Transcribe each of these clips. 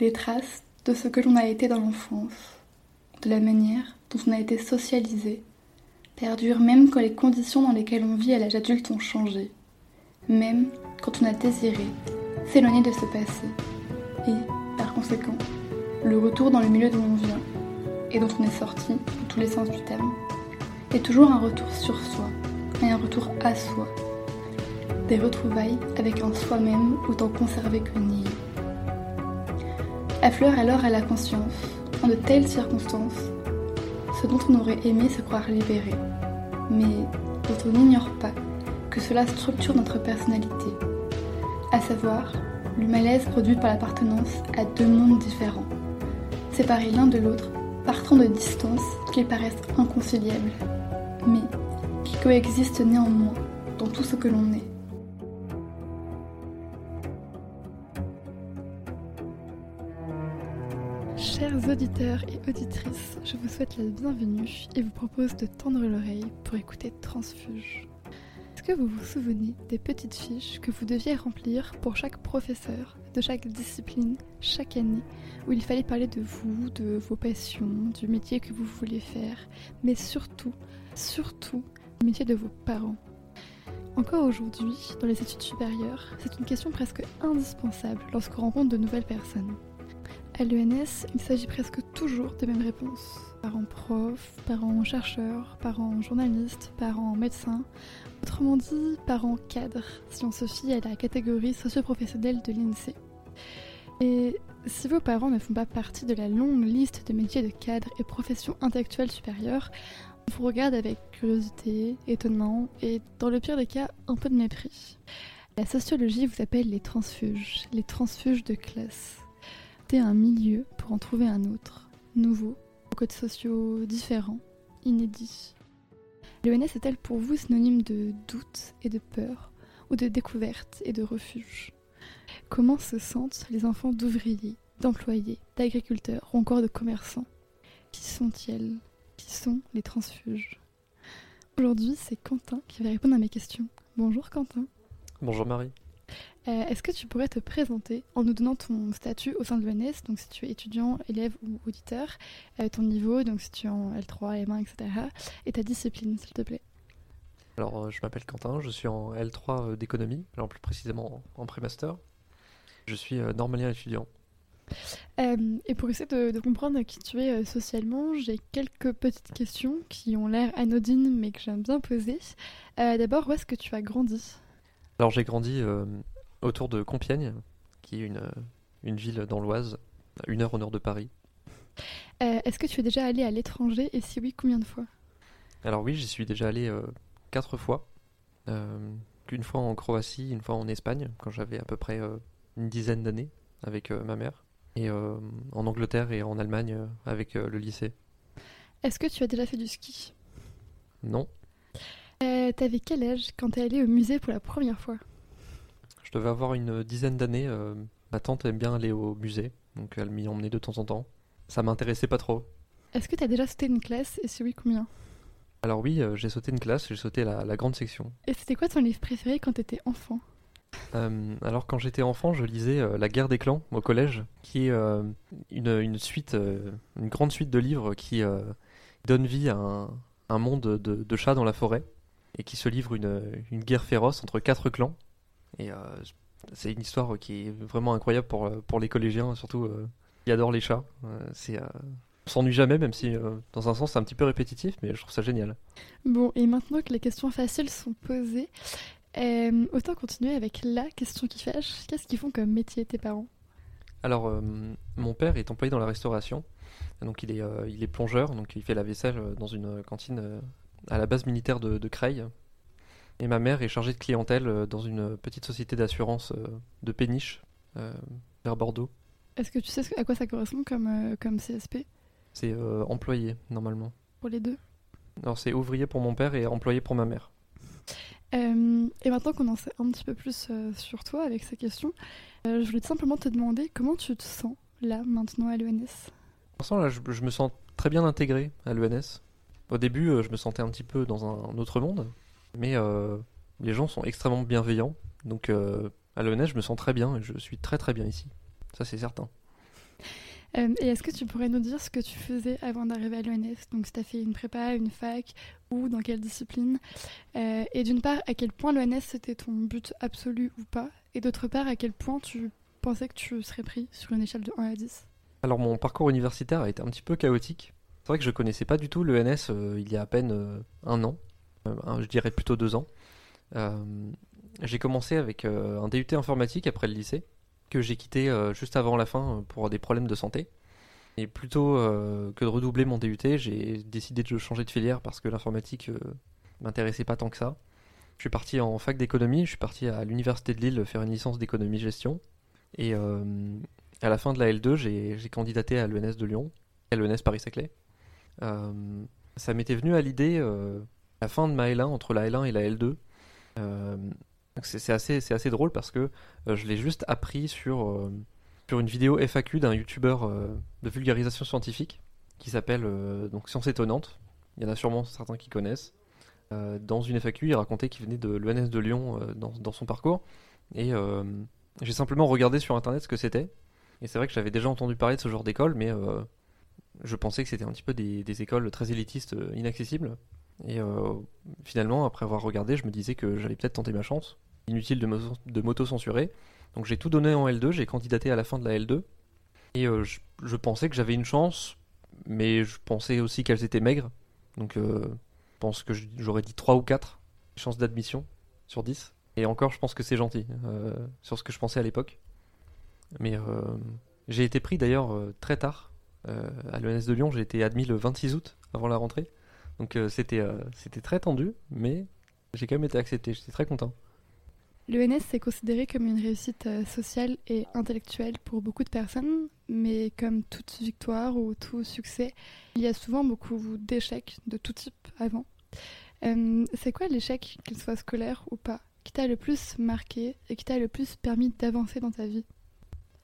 les traces de ce que l'on a été dans l'enfance, de la manière dont on a été socialisé, perdurent même quand les conditions dans lesquelles on vit à l'âge adulte ont changé, même quand on a désiré s'éloigner de ce passé, et, par conséquent, le retour dans le milieu d'où on vient et dont on est sorti, dans tous les sens du terme, est toujours un retour sur soi et un retour à soi. Des retrouvailles avec un soi-même autant conservé que nié. Affleure alors à la conscience, en de telles circonstances, ce dont on aurait aimé se croire libéré, mais dont on n'ignore pas que cela structure notre personnalité, à savoir le malaise produit par l'appartenance à deux mondes différents, séparés l'un de l'autre partant de distances qui paraissent inconciliables, mais qui coexistent néanmoins dans tout ce que l'on est. auditeurs et auditrices, je vous souhaite la bienvenue et vous propose de tendre l'oreille pour écouter Transfuge. Est-ce que vous vous souvenez des petites fiches que vous deviez remplir pour chaque professeur de chaque discipline chaque année où il fallait parler de vous, de vos passions, du métier que vous voulez faire, mais surtout, surtout, du métier de vos parents? Encore aujourd'hui, dans les études supérieures, c'est une question presque indispensable lorsqu'on rencontre de nouvelles personnes. À l'ENS, il s'agit presque toujours des mêmes réponses. Parents profs, parents chercheurs, parents journalistes, parents médecins. Autrement dit, parents cadres, si on se fie à la catégorie socio-professionnelle de l'INSEE. Et si vos parents ne font pas partie de la longue liste de métiers de cadre et professions intellectuelles supérieures, on vous regarde avec curiosité, étonnement et, dans le pire des cas, un peu de mépris. La sociologie vous appelle les transfuges, les transfuges de classe. Un milieu pour en trouver un autre, nouveau, aux codes sociaux différents, inédits. L'ENS est-elle pour vous synonyme de doute et de peur, ou de découverte et de refuge Comment se sentent les enfants d'ouvriers, d'employés, d'agriculteurs ou encore de commerçants? Qui sont-ils? Qui sont les transfuges? Aujourd'hui, c'est Quentin qui va répondre à mes questions. Bonjour Quentin. Bonjour Marie. Euh, est-ce que tu pourrais te présenter en nous donnant ton statut au sein de l'ENS, donc si tu es étudiant, élève ou auditeur, euh, ton niveau, donc si tu es en L3, M1, etc., et ta discipline, s'il te plaît Alors, euh, je m'appelle Quentin, je suis en L3 d'économie, alors plus précisément en pré-master. Je suis normalien étudiant. et pour essayer de, de, comprendre qui tu es socialement, j'ai quelques petites questions qui ont l'air anodines mais que j'aime bien poser. D'abord, où est-ce que tu as grandi? Alors j'ai grandi euh, autour de Compiègne, qui est une, euh, une ville dans l'Oise, à une heure au nord de Paris. Euh, est-ce que tu es déjà allé à l'étranger? Et si oui, combien de fois? Alors oui, j'y suis déjà allé quatre fois. une fois en Croatie, une fois en Espagne, quand j'avais à peu près une dizaine d'années avec ma mère. Et en Angleterre et en Allemagne avec le lycée. Est-ce que tu as déjà fait du ski? Non. Euh, T'avais quel âge quand t'es allé au musée pour la première fois? Je devais avoir une dizaine d'années. Euh, ma tante aime bien aller au musée, donc elle m'y emmenait de temps en temps. Ça m'intéressait pas trop. Est-ce que t'as déjà sauté une classe? Et si oui, combien? Alors oui, euh, j'ai sauté une classe, j'ai sauté la, grande section. Et c'était quoi ton livre préféré quand t'étais enfant? Alors quand j'étais enfant, je lisais La guerre des clans au collège, qui est une, une, suite, une grande suite de livres qui donne vie à un, monde de, de chats dans la forêt et qui se livre une, une guerre féroce entre quatre clans. Et euh, c'est une histoire qui est vraiment incroyable pour, euh, pour les collégiens, surtout euh, qui adorent les chats. c'est on s'ennuie jamais, même si dans un sens c'est un petit peu répétitif, mais je trouve ça génial. Bon, et maintenant que les questions faciles sont posées, autant continuer avec la question qui fâche. Qu'est-ce qu'ils font comme métier tes parents? Alors, mon père est employé dans la restauration, donc il est, il est plongeur, donc il fait la vaisselle dans une cantine à la base militaire de, de Creil. Et ma mère est chargée de clientèle euh, dans une petite société d'assurance euh, de péniche euh, vers Bordeaux. Est-ce que tu sais à quoi ça correspond comme, comme CSP C'est employé, normalement. Pour les deux? Alors c'est ouvrier pour mon père et employé pour ma mère. et maintenant qu'on en sait un petit peu plus sur toi avec ces questions, je voulais simplement te demander comment tu te sens là, maintenant, à l'ENS Pour je, je, me sens très bien intégré à l'ENS. Au début, euh, je me sentais un petit peu dans un autre monde, mais euh, les gens sont extrêmement bienveillants. Donc euh, à l'ENS, je me sens très bien et je suis très très bien ici. Ça, c'est certain. Euh, et est-ce que tu pourrais nous dire ce que tu faisais avant d'arriver à l'ENS Donc, si tu as fait une prépa, une fac, ou dans quelle discipline? Et d'une part, à quel point l'ENS c'était ton but absolu ou pas? Et d'autre part, à quel point tu pensais que tu serais pris sur une échelle de 1 à 10 Alors, mon parcours universitaire a été un petit peu chaotique. C'est vrai que je connaissais pas du tout l'ENS euh, il y a à peine un an, je dirais plutôt deux ans. j'ai commencé avec un DUT informatique après le lycée que j'ai quitté euh, juste avant la fin euh, pour des problèmes de santé. Et plutôt euh, que de redoubler mon DUT, j'ai décidé de changer de filière parce que l'informatique m'intéressait pas tant que ça. Je suis parti en fac d'économie, je suis parti à l'université de Lille faire une licence d'économie-gestion. Et à la fin de la L2, j'ai candidaté à l'ENS de Lyon, à l'ENS Paris-Saclay. Ça m'était venu à l'idée, à la fin de ma L1, entre la L1 et la L2, c'est assez, assez drôle parce que euh, je l'ai juste appris sur, euh, sur une vidéo FAQ d'un youtubeur euh, de vulgarisation scientifique qui s'appelle donc Science étonnante. Il y en a sûrement certains qui connaissent. dans une FAQ, il racontait qu'il venait de l'ENS de Lyon dans, dans, son parcours. Et j'ai simplement regardé sur internet ce que c'était. Et c'est vrai que j'avais déjà entendu parler de ce genre d'école, mais je pensais que c'était un petit peu des, écoles très élitistes, inaccessibles. Et finalement, après avoir regardé, je me disais que j'allais peut-être tenter ma chance inutile de m'auto-censurer. Donc j'ai tout donné en L2, j'ai candidaté à la fin de la L2. Et euh, je, pensais que j'avais une chance, mais je pensais aussi qu'elles étaient maigres. Donc euh, je pense que j'aurais dit 3 ou 4 chances d'admission sur 10. Et encore, je pense que c'est gentil euh, sur ce que je pensais à l'époque. Mais j'ai été pris d'ailleurs très tard à l'ENS de Lyon. J'ai été admis le 26 août avant la rentrée. Donc c'était c'était très tendu, mais j'ai quand même été accepté. J'étais très content. L'ENS est considéré comme une réussite euh, sociale et intellectuelle pour beaucoup de personnes, mais comme toute victoire ou tout succès, il y a souvent beaucoup d'échecs de tout type avant. Euh, c'est quoi l'échec, qu'il soit scolaire ou pas, qui t'a le plus marqué et qui t'a le plus permis d'avancer dans ta vie?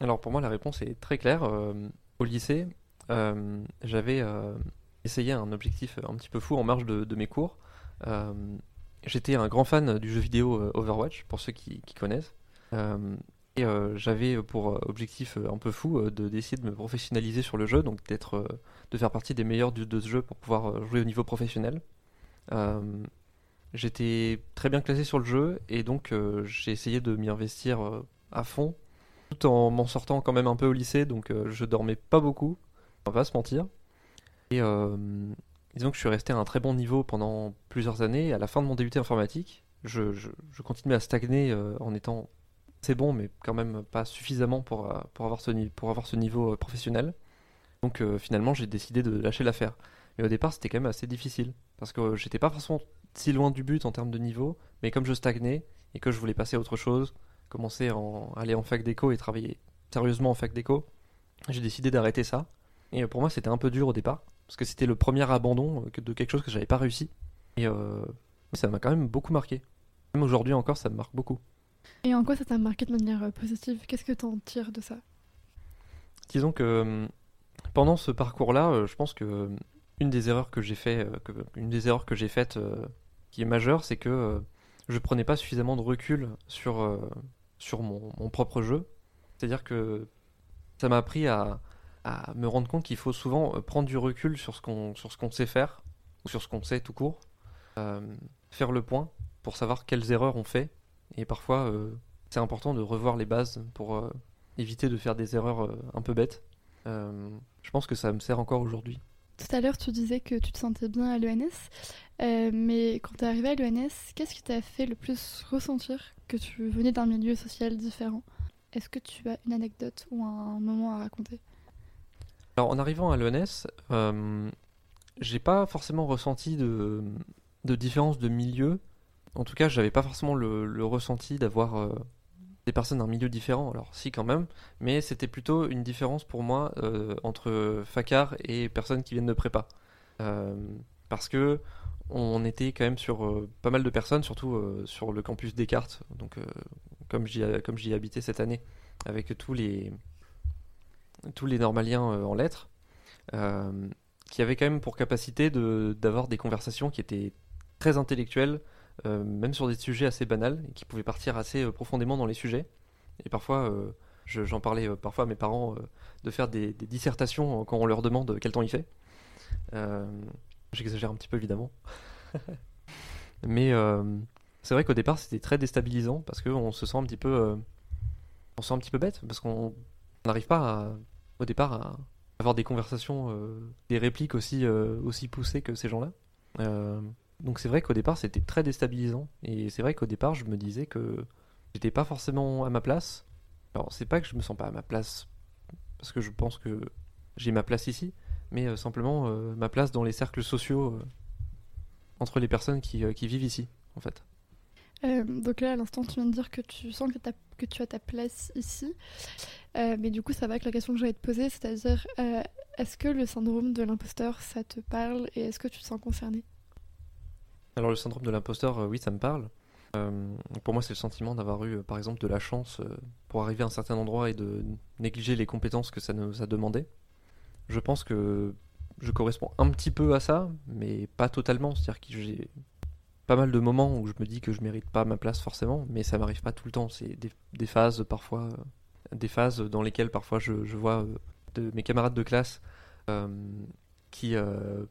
Alors pour moi la réponse est très claire. Euh, au lycée, j'avais essayé un objectif un petit peu fou en marge de, mes cours j'étais un grand fan du jeu vidéo euh, Overwatch, pour ceux qui, connaissent. Euh, et euh, j'avais pour objectif un peu fou de d'essayer de me professionnaliser sur le jeu, donc d'être, de faire partie des meilleurs de, ce jeu pour pouvoir jouer au niveau professionnel. J'étais très bien classé sur le jeu et donc j'ai essayé de m'y investir à fond, tout en m'en sortant quand même un peu au lycée, donc je dormais pas beaucoup, on va pas se mentir. Et disons que je suis resté à un très bon niveau pendant plusieurs années. à la fin de mon début informatique, je, continuais à stagner euh, en étant assez bon, mais quand même pas suffisamment pour, euh, pour, avoir, ce, pour avoir ce niveau euh, professionnel. Donc finalement, j'ai décidé de lâcher l'affaire. Mais au départ, c'était quand même assez difficile. Parce que j'étais pas forcément si loin du but en termes de niveau, mais comme je stagnais et que je voulais passer à autre chose, commencer à aller en fac d'éco et travailler sérieusement en fac d'éco, j'ai décidé d'arrêter ça. Et pour moi, c'était un peu dur au départ parce que c'était le premier abandon euh, de quelque chose que j'avais pas réussi. Et euh, ça m'a quand même beaucoup marqué. Même aujourd'hui encore, ça me marque beaucoup. Et en quoi ça t'a marqué de manière euh, positive? Qu'est-ce que tu en tires de ça? Disons que pendant ce parcours-là, je pense que une des erreurs que j'ai fait, une des erreurs que j'ai faites qui est majeure, c'est que je prenais pas suffisamment de recul sur sur mon, mon propre jeu. C'est-à-dire que ça m'a appris à, à me rendre compte qu'il faut souvent euh, prendre du recul sur ce qu'on sur ce qu'on sait faire ou sur ce qu'on sait tout court, euh, faire le point pour savoir quelles erreurs on fait et parfois euh, c'est important de revoir les bases pour éviter de faire des erreurs un peu bêtes. je pense que ça me sert encore aujourd'hui. Tout à l'heure, tu disais que tu te sentais bien à l'ENS, mais quand tu es arrivé à l'ENS, qu'est-ce qui t'a fait le plus ressentir que tu venais d'un milieu social différent? Est-ce que tu as une anecdote ou un moment à raconter? Alors en arrivant à l'ENS, euh, j'ai pas forcément ressenti de, différence de milieu. En tout cas, j'avais pas forcément le, ressenti d'avoir euh, des personnes d'un milieu différent. Alors si quand même, mais c'était plutôt une différence pour moi euh, entre facar et personnes qui viennent de prépa. parce que on était quand même sur pas mal de personnes, surtout sur le campus Descartes, donc comme j'y habité cette année, avec tous les tous les normaliens euh, en lettres, euh, qui avaient quand même pour capacité d'avoir des conversations qui étaient très intellectuelles, euh, même sur des sujets assez banals, et qui pouvaient partir assez profondément dans les sujets. Et parfois, J'en parlais parfois à mes parents de faire des, dissertations quand on leur demande quel temps il fait. J'exagère un petit peu évidemment. Mais c'est vrai qu'au départ c'était très déstabilisant parce qu'on se sent un petit peu, on se sent un petit peu bête parce qu'on n'arrive pas au départ à avoir des conversations, des répliques aussi, aussi poussées que ces gens-là. Donc c'est vrai qu'au départ c'était très déstabilisant et c'est vrai qu'au départ je me disais que j'étais pas forcément à ma place. Alors c'est pas que je me sens pas à ma place parce que je pense que j'ai ma place ici, mais euh, simplement euh, ma place dans les cercles sociaux euh, entre les personnes qui, qui, vivent ici en fait. Donc là à l'instant tu viens de dire que tu sens que, tu as ta place ici, mais du coup ça va avec la question que je vais te poser, c'est-à-dire est-ce que le syndrome de l'imposteur ça te parle et est-ce que tu te sens concerné? Alors le syndrome de l'imposteur, euh, oui, ça me parle. Euh, pour moi, c'est le sentiment d'avoir eu, euh, par exemple, de la chance pour arriver à un certain endroit et de négliger les compétences que ça nous a demandé. Je pense que je corresponds un petit peu à ça, mais pas totalement. C'est-à-dire que j'ai pas mal de moments où je me dis que je mérite pas ma place forcément, mais ça m'arrive pas tout le temps. C'est des, phases parfois, des phases dans lesquelles parfois je, vois de mes camarades de classe qui,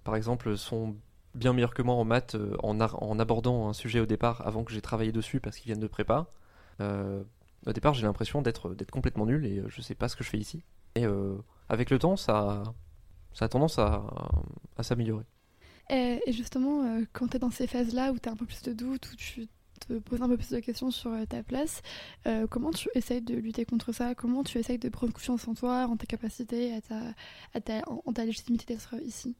par exemple, sont bien meilleur que moi en maths euh, en, en, abordant un sujet au départ avant que j'ai travaillé dessus parce qu'ils viennent de prépa. Euh, au départ, j'ai l'impression d'être complètement nul et euh, je sais pas ce que je fais ici. Et avec le temps, ça, a tendance à s'améliorer. Et, justement, quand tu es dans ces phases-là où tu as un peu plus de doutes, où tu te poses un peu plus de questions sur ta place, comment tu essayes de lutter contre ça? Comment tu essayes de prendre confiance en toi, en tes capacités, ta, à en ta légitimité d'être ici?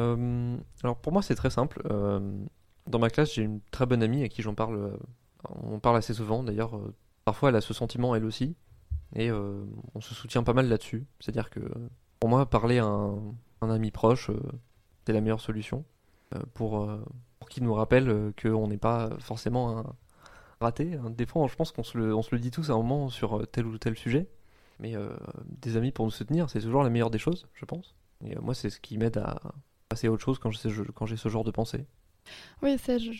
Euh, alors pour moi c'est très simple. Euh, dans ma classe j'ai une très bonne amie à qui j'en parle, euh, on parle assez souvent d'ailleurs. parfois elle a ce sentiment elle aussi et on se soutient pas mal là-dessus. C'est-à-dire que pour moi parler à un, ami proche c'est la meilleure solution pour, pour qu'il nous rappelle qu'on n'est pas forcément un raté. Des fois je pense qu'on se, le, on se le dit tous à un moment sur tel ou tel sujet. Mais des amis pour nous soutenir, c'est toujours la meilleure des choses, je pense. Et moi, c'est ce qui m'aide à, passer à autre chose quand j'ai ce genre de pensée. Oui, ça, je,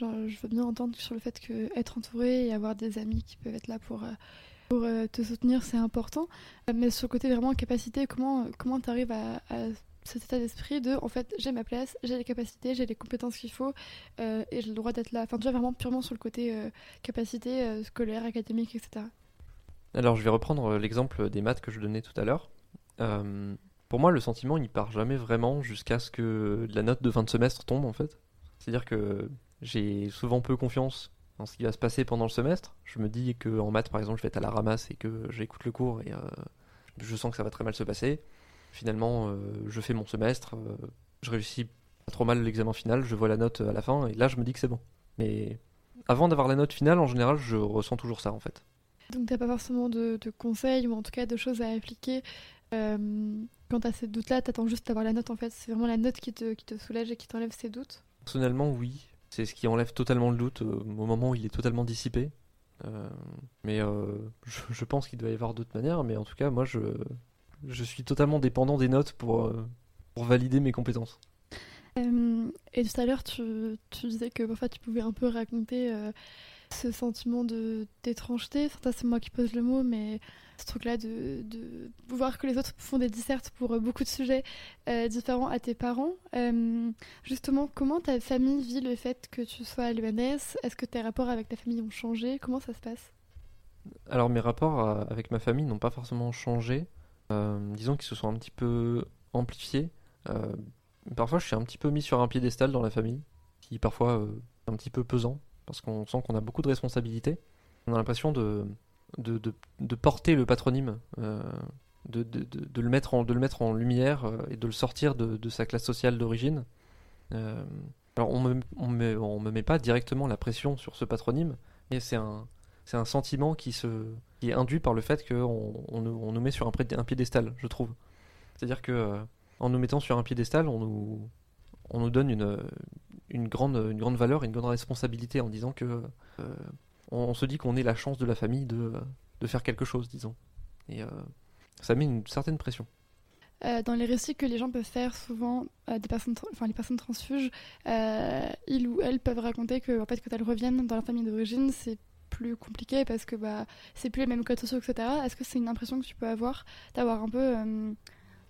veux bien entendre sur le fait que être entouré et avoir des amis qui peuvent être là pour, euh, pour euh, te soutenir, c'est important. Euh, mais sur le côté vraiment capacité, comment comment tu arrives à, cet état d'esprit de en fait j'ai ma place, j'ai les capacités, j'ai les compétences qu'il faut et j'ai le droit d'être là. Enfin, déjà vraiment purement sur le côté capacité scolaire, académique, etc. Alors je vais reprendre l'exemple des maths que je donnais tout à l'heure. Pour moi, le sentiment, il part jamais vraiment jusqu'à ce que la note de fin de semestre tombe, en fait. C'est-à-dire que j'ai souvent peu confiance dans ce qui va se passer pendant le semestre. Je me dis que en maths, par exemple, je vais être à la ramasse et que j'écoute le cours et euh, je sens que ça va très mal se passer. Finalement, euh, je fais mon semestre, euh, je réussis pas trop mal l'examen final, je vois la note à la fin et là, je me dis que c'est bon. Mais avant d'avoir la note finale, en général, je ressens toujours ça, en fait. Donc, t'as pas forcément de, de, conseils ou en tout cas de choses à appliquer quand tu as ces doutes-là, tu attends juste d'avoir la note en fait. C'est vraiment la note qui te, qui te soulage et qui t'enlève ces doutes Personnellement, oui. C'est ce qui enlève totalement le doute euh, au moment où il est totalement dissipé. Euh, mais euh, je, pense qu'il doit y avoir d'autres manières. Mais en tout cas, moi, je, je suis totalement dépendant des notes pour, pour valider mes compétences. et tout à l'heure, tu, tu, disais que parfois tu pouvais un peu raconter ce sentiment d'étrangeté. C'est moi qui pose le mot, mais ce truc-là de, de, voir que les autres font des dissertes pour euh, beaucoup de sujets euh, différents à tes parents. Euh, justement, comment ta famille vit le fait que tu sois à l'UNS Est-ce que tes rapports avec ta famille ont changé? Comment ça se passe? Alors mes rapports avec ma famille n'ont pas forcément changé. Disons qu'ils se sont un petit peu amplifiés. parfois je suis un petit peu mis sur un piédestal dans la famille, qui parfois est un petit peu pesant, parce qu'on sent qu'on a beaucoup de responsabilités. On a l'impression de de, de, porter le patronyme, euh, de, de, le mettre en, de le mettre en lumière euh, et de le sortir de, sa classe sociale d'origine. Euh, alors on me, on, me, on me met pas directement la pression sur ce patronyme, mais c'est un, c'est un sentiment qui, se, qui est induit par le fait qu'on on, nous met sur un, piédestal, je trouve. C'est-à-dire que en nous mettant sur un piédestal, on nous, on nous donne une, une, grande, une grande valeur, une grande responsabilité en disant que on, se dit qu'on est la chance de la famille de, de faire quelque chose, disons. Et euh, ça met une certaine pression. Euh, dans les récits que les gens peuvent faire, souvent, euh, des personnes, enfin les personnes transfuges, ils ou elles peuvent raconter que, en fait, quand elles reviennent dans leur famille d'origine, c'est plus compliqué parce que bah, c'est plus les mêmes codes sociaux, etc. Est-ce que c'est une impression que tu peux avoir d'avoir un peu. Euh,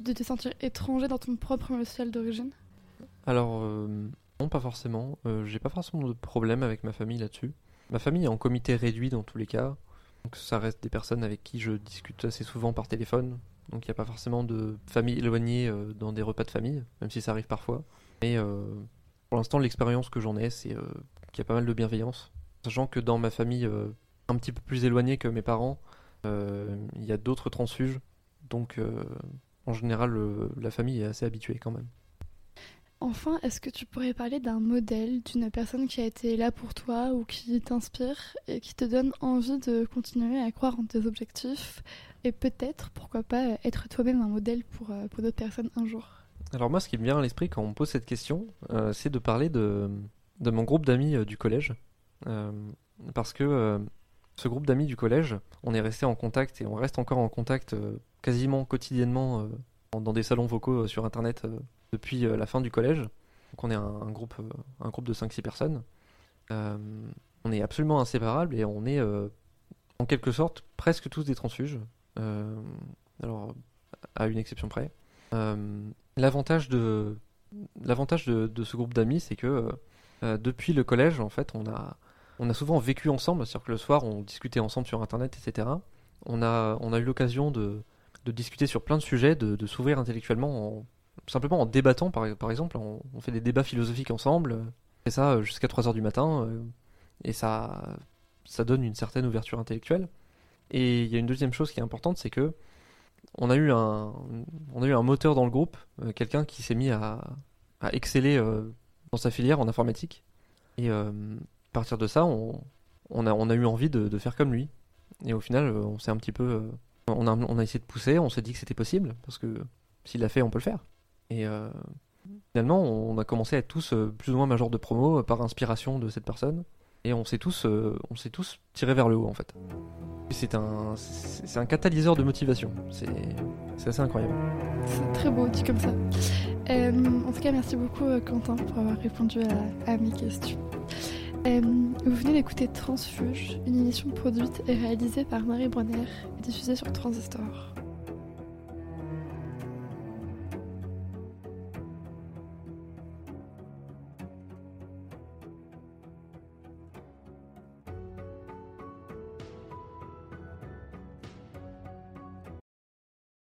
de te sentir étranger dans ton propre milieu social d'origine? Alors, non, pas forcément. J'ai pas forcément de problème avec ma famille là-dessus. Ma famille est en comité réduit dans tous les cas. Donc ça reste des personnes avec qui je discute assez souvent par téléphone. Donc il n'y a pas forcément de famille éloignée dans des repas de famille, même si ça arrive parfois. Mais pour l'instant, l'expérience que j'en ai, c'est qu'il y a pas mal de bienveillance. Sachant que dans ma famille euh, un petit peu plus éloignée que mes parents, euh, il y a d'autres transfuges. Donc euh, en général, la famille est assez habituée quand même. Enfin, est-ce que tu pourrais parler d'un modèle, d'une personne qui a été là pour toi ou qui t'inspire et qui te donne envie de continuer à croire en tes objectifs et peut-être, pourquoi pas, être toi-même un modèle pour, pour d'autres personnes un jour? Alors moi, ce qui me vient à l'esprit quand on me pose cette question, c'est de parler de, de mon groupe d'amis euh, du collège. Euh, parce que euh, ce groupe d'amis du collège, on est resté en contact et on reste encore en contact quasiment quotidiennement dans des salons vocaux sur internet depuis la fin du collège. Donc on est un, groupe, un groupe de 5-6 personnes. on est absolument inséparables et on est en quelque sorte presque tous des transfuges. alors, à une exception près. L'avantage de, l'avantage de, ce groupe d'amis, c'est que euh, depuis le collège, en fait, on a, on a souvent vécu ensemble, c'est-à-dire que le soir, on discutait ensemble sur Internet, etc. On a, eu l'occasion de, discuter sur plein de sujets, de, s'ouvrir intellectuellement, simplement en débattant, par, exemple. On, fait des débats philosophiques ensemble, et ça euh, jusqu'à 3h du matin, euh, et ça, ça donne une certaine ouverture intellectuelle. Et il y a une deuxième chose qui est importante, c'est que on a eu un, moteur dans le groupe, quelqu'un qui s'est mis à, exceller dans sa filière en informatique. Euh, à partir de ça, on, a, eu envie de, faire comme lui. Et au final, euh, on s'est un petit peu. Euh, on a, essayé de pousser, on s'est dit que c'était possible, parce que s'il l'a fait, on peut le faire. Et finalement, on a commencé à être tous plus ou moins majors de promo par inspiration de cette personne. Et on s'est tous, on tous tirés vers le haut en fait. C'est un, catalyseur de motivation. C'est, assez incroyable. C'est très beau dit comme ça. Euh, en tout cas, merci beaucoup euh, Quentin pour avoir répondu à, mes questions. Euh, vous venez d'écouter Transfuge, une émission produite et réalisée par Marie Bronner et diffusée sur Transistor.